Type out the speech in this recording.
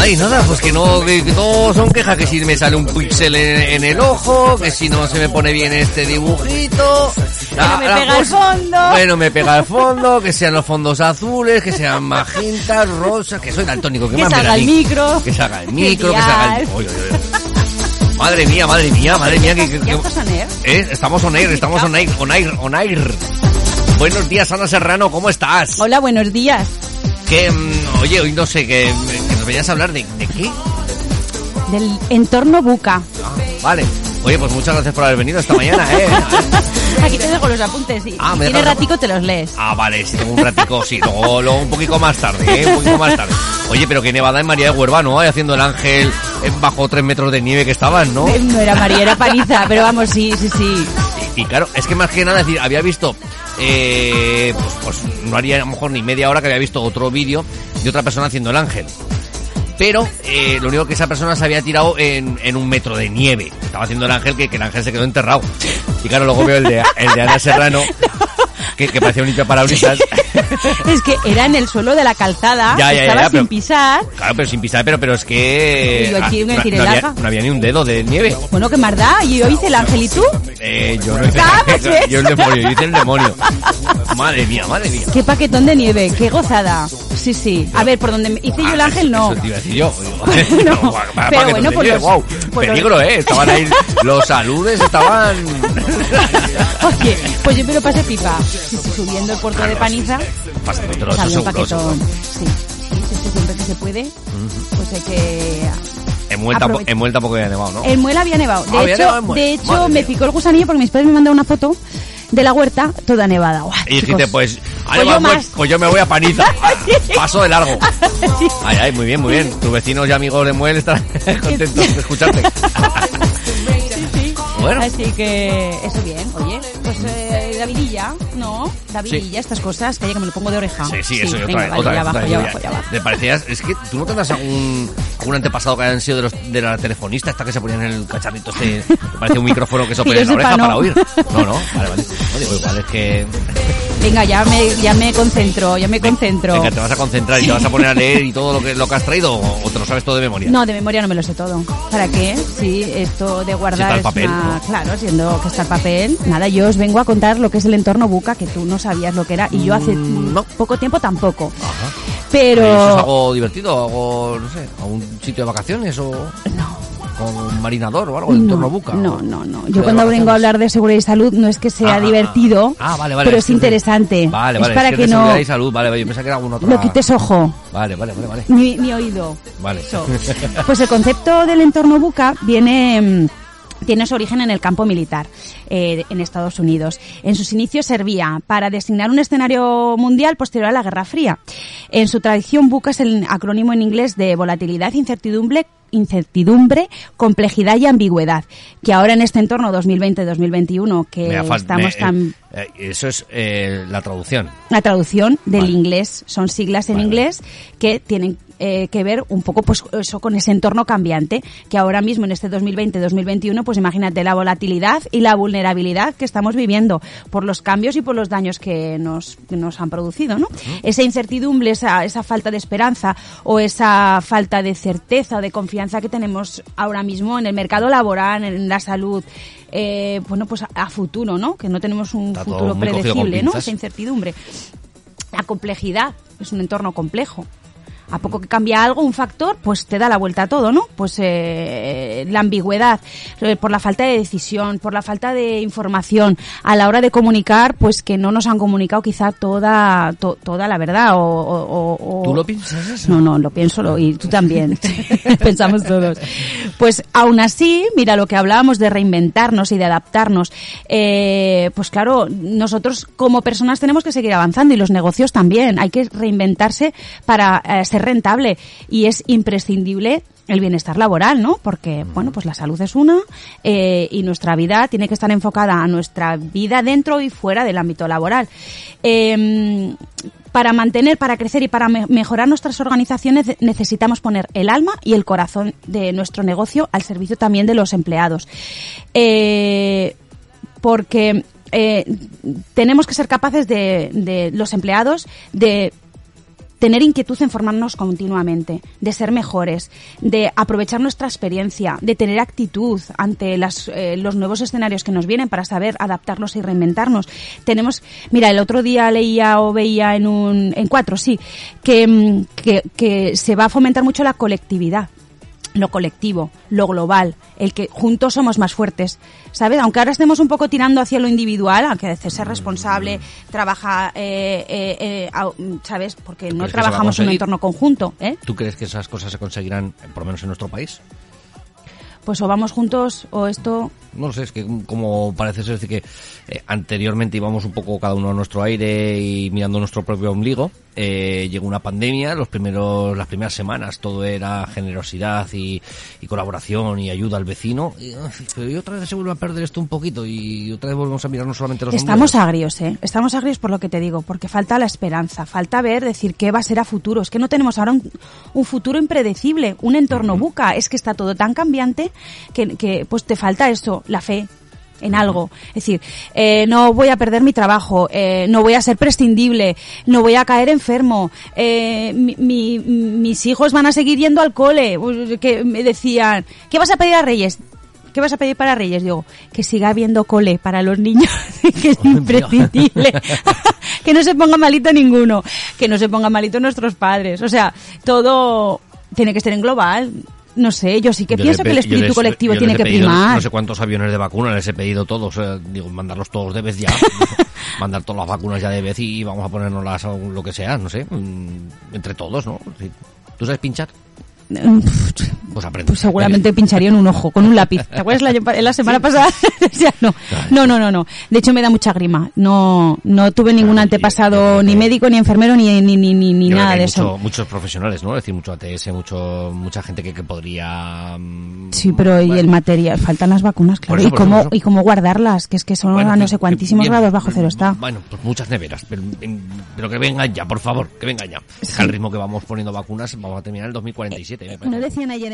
Ay, nada, pues que no, que no son quejas que si me sale un píxel en, en el ojo, que si no se me pone bien este dibujito. no me pega el fondo. Bueno, me pega el fondo, que sean los fondos azules, que sean magentas, rosas, que soy daltónico, que, Que más salga el micro. Que salga el micro, que salga el... Oye. Madre mía, madre mía, madre mía, que, que-. ¿Eh? Estamos on air, estamos on air, on air, on air. Buenos días, Ana Serrano, ¿cómo estás? Hola, buenos días. Que, mm, oye, hoy no sé, que, que nos venías a hablar de, de qué. Del entorno buca. Ah, vale. Oye, pues muchas gracias por haber venido esta mañana, ¿eh? Aquí te dejo los apuntes. y Ah, me tienes ratico, te los lees. Ah, vale, si tengo un ratico, sí, luego, luego un poquito más tarde, ¿eh? Un poquito más tarde. Oye, pero que nevada en María de Huerva, ¿no? Haciendo el ángel eh, bajo tres metros de nieve que estaban, ¿no? Eh, No era María, era Paniza, pero vamos, sí, sí, sí. Y, claro, es que más que nada, es decir, había visto, eh, pues, pues no haría a lo mejor ni media hora que había visto otro vídeo de otra persona haciendo el ángel. Pero eh, lo único que esa persona se había tirado en, en un metro de nieve. Estaba haciendo el ángel que, que el ángel se quedó enterrado. Y claro, luego veo el de, el de Ana Serrano, que, que parecía un limpia parabrisas. Es que era en el suelo de la calzada, Ya, ya, estaba ya, sin pero- pisar. Claro, pero sin pisar, pero, pero es que... Y yo aquí ah, no, había, aja. no había ni un dedo de nieve. Bueno, ¿qué más da? Y yo hice el ángel y tú. Eh, yo no hice Ah, pues. Yo el demonio, yo hice el demonio. Madre mía, madre mía. Qué paquetón de nieve, qué gozada. Sí, sí. A ver, por donde hice yo el Ah, ángel, no. Eso te iba a decir yo. No, pero que bueno, pues lleve, los- Peligro, ¿eh? Estaban ahí, los saludes estaban... Oye, pues yo me lo pasé pipa. Subiendo el puerto de Paniza, salió un paquetón. Sí, sí, sí, sí, siempre que se puede, pues hay que... En Muelta, Aprovecha. en Muelta poco había nevado, ¿no? En Muela había nevado. De Ah, había hecho, nevado de hecho Madre me mía. picó el gusanillo porque mis padres me mandaron una foto de la huerta toda nevada. Guau, Y dijiste, pues, Pues yo pues, más. pues yo me voy a Paniza. Paso de largo. Ay, ay, muy bien, muy bien. Tus vecinos y amigos de Muel estarán contentos de escucharte. Sí, sí. Bueno. Así que eso bien, oye. Pues eh, Davidilla, ¿no? Davidilla, estas cosas, que que me lo pongo de oreja. Sí, sí, eso, y otra venga, vez, vale, otra ya abajo, otra ya abajo, ya abajo. ¿Te parecías? Es que tú no tendrás algún, algún antepasado que hayan sido de, los, de la telefonista esta que se ponían en el cacharrito este, parece un micrófono que se yo en la oreja no. para oír. No, no, vale, vale. No digo, igual es que... Venga, ya me, ya me concentro, ya me concentro. Venga, te vas a concentrar y te vas a poner a leer y todo lo que, lo que has traído o, te lo sabes todo de memoria. No, de memoria no me lo sé todo. ¿Para qué? Sí, esto de guardar está el es papel, una... ¿no? Claro, siendo que está el papel. Nada, yo os vengo a contar lo que es el entorno buca, que tú no sabías lo que era, y yo hace Mm, no. poco tiempo tampoco. Ajá. Pero... ¿Eso es algo divertido? ¿Algo, no sé, a un sitio de vacaciones o No. Con un marinador o algo en torno a Buca? No, no, no. Yo cuando vengo a hablar de seguridad y salud no es que sea Ah, divertido, ah, vale, vale, pero es es que- interesante. Vale, es vale, para es que, de no seguridad y salud, vale, vale, yo que era algún otro. no quites ojo, Vale, vale, vale, vale. ni, ni oído. Vale. Eso. Pues el concepto del entorno buca viene... mm, Tiene su origen en el campo militar eh, en Estados Unidos. En sus inicios servía para designar un escenario mundial posterior a la Guerra Fría. En su tradición, buca es el acrónimo en inglés de volatilidad, incertidumbre, incertidumbre, complejidad y ambigüedad. Que ahora en este entorno 2020-2021 que estamos me- tan eh, eh, eso es eh, la traducción. la traducción del Vale. inglés. Son siglas en Vale, inglés que tienen eh, que ver un poco pues eso con ese entorno cambiante que ahora mismo en este 2020-2021 pues imagínate la volatilidad y la vulnerabilidad que estamos viviendo por los cambios y por los daños que nos, que nos han producido, ¿no? Esa incertidumbre, esa, esa falta de esperanza o esa falta de certeza o de confianza que tenemos ahora mismo en el mercado laboral, en la salud, eh, bueno, pues a, a futuro, ¿no? Que no tenemos un Está futuro predecible, ¿no? Esa incertidumbre. La complejidad es un entorno complejo. A poco que cambia algo, un factor, pues te da la vuelta a todo, ¿no? Pues eh, la ambigüedad, eh, por la falta de decisión, por la falta de información, a la hora de comunicar, pues que no nos han comunicado quizá toda to- toda la verdad o, o- o- ¿Tú lo piensas eso? no, no, lo pienso lo- y tú también. Pensamos todos. Pues aún así, mira lo que hablábamos de reinventarnos y de adaptarnos. Eh, pues claro, nosotros como personas tenemos que seguir avanzando y los negocios también. Hay que reinventarse para eh, ser rentable y es imprescindible el bienestar laboral, ¿no? Porque, bueno, pues la salud es una eh, y nuestra vida tiene que estar enfocada a nuestra vida dentro y fuera del ámbito laboral. Em, para mantener, para crecer y para mejorar nuestras organizaciones necesitamos poner el alma y el corazón de nuestro negocio al servicio también de los empleados. Eh, porque eh, tenemos que ser capaces de, de los empleados de tener inquietud en formarnos continuamente, de ser mejores, de aprovechar nuestra experiencia, de tener actitud ante las, eh, los nuevos escenarios que nos vienen para saber adaptarnos y reinventarnos. Tenemos, mira, el otro día leía o veía en un, en cuatro, sí, que, mm, que se va a fomentar mucho la colectividad lo colectivo, lo global, el que juntos somos más fuertes, ¿sabes? Aunque ahora estemos un poco tirando hacia lo individual, aunque a ser responsable, trabaja, eh, eh, eh ¿sabes? Porque no trabajamos en un entorno conjunto, ¿eh? ¿Tú crees que esas cosas se conseguirán, por lo menos en nuestro país? Pues o vamos juntos o esto no sé, es que como parece ser que eh, anteriormente íbamos un poco cada uno a nuestro aire y mirando nuestro propio ombligo, eh, llegó una pandemia, los primeros, las primeras semanas todo era generosidad y, colaboración y ayuda al vecino, y, otra vez se vuelve a perder esto un poquito y otra vez volvemos a mirarnos solamente los Estamos agrios, ¿eh? Estamos agrios por lo que te digo, porque falta la esperanza, falta ver, decir qué va a ser a futuro, es que no tenemos ahora un, futuro impredecible, un entorno buca, es que está todo tan cambiante que, que pues te falta eso, la fe en algo. Es decir, eh, no voy a perder mi trabajo, eh, no voy a ser prescindible, no voy a caer enfermo, eh, mis hijos van a seguir yendo al cole. Que me decían, ¿qué vas a pedir a Reyes? ¿Qué vas a pedir para Reyes? Digo, que siga habiendo cole para los niños, que es imprescindible. que no se ponga malito ninguno, que no se ponga malito nuestros padres. O sea, todo tiene que ser en global no sé, yo sí que pienso que el espíritu colectivo tiene que primar. No sé cuántos aviones de vacuna les he pedido todos, digo, mandarlos todos de vez ya. mandar todas las vacunas ya de vez y vamos a ponernos las, lo que sea, no sé, mm, entre todos, ¿no? ¿Tú sabes pinchar? Pues, pues seguramente pincharía en un ojo con un lápiz. ¿Te acuerdas la, la semana pasada? no. no, no, no, no. De hecho me da mucha grima. No, no tuve ningún antepasado ni médico, ni enfermero, ni, ni, ni, ni nada de eso. Muchos profesionales, ¿no? Es decir, mucho ATS, mucho, mucha gente que, que podría... Mm, sí, pero y el material, faltan las vacunas, claro. y cómo, y cómo guardarlas, que es que son a no sé cuantísimos grados bajo cero está. Bueno, pues muchas neveras, pero, pero que vengan ya, por favor, que vengan ya. Al ritmo que vamos poniendo vacunas, vamos a terminar el 2047. No decían ayer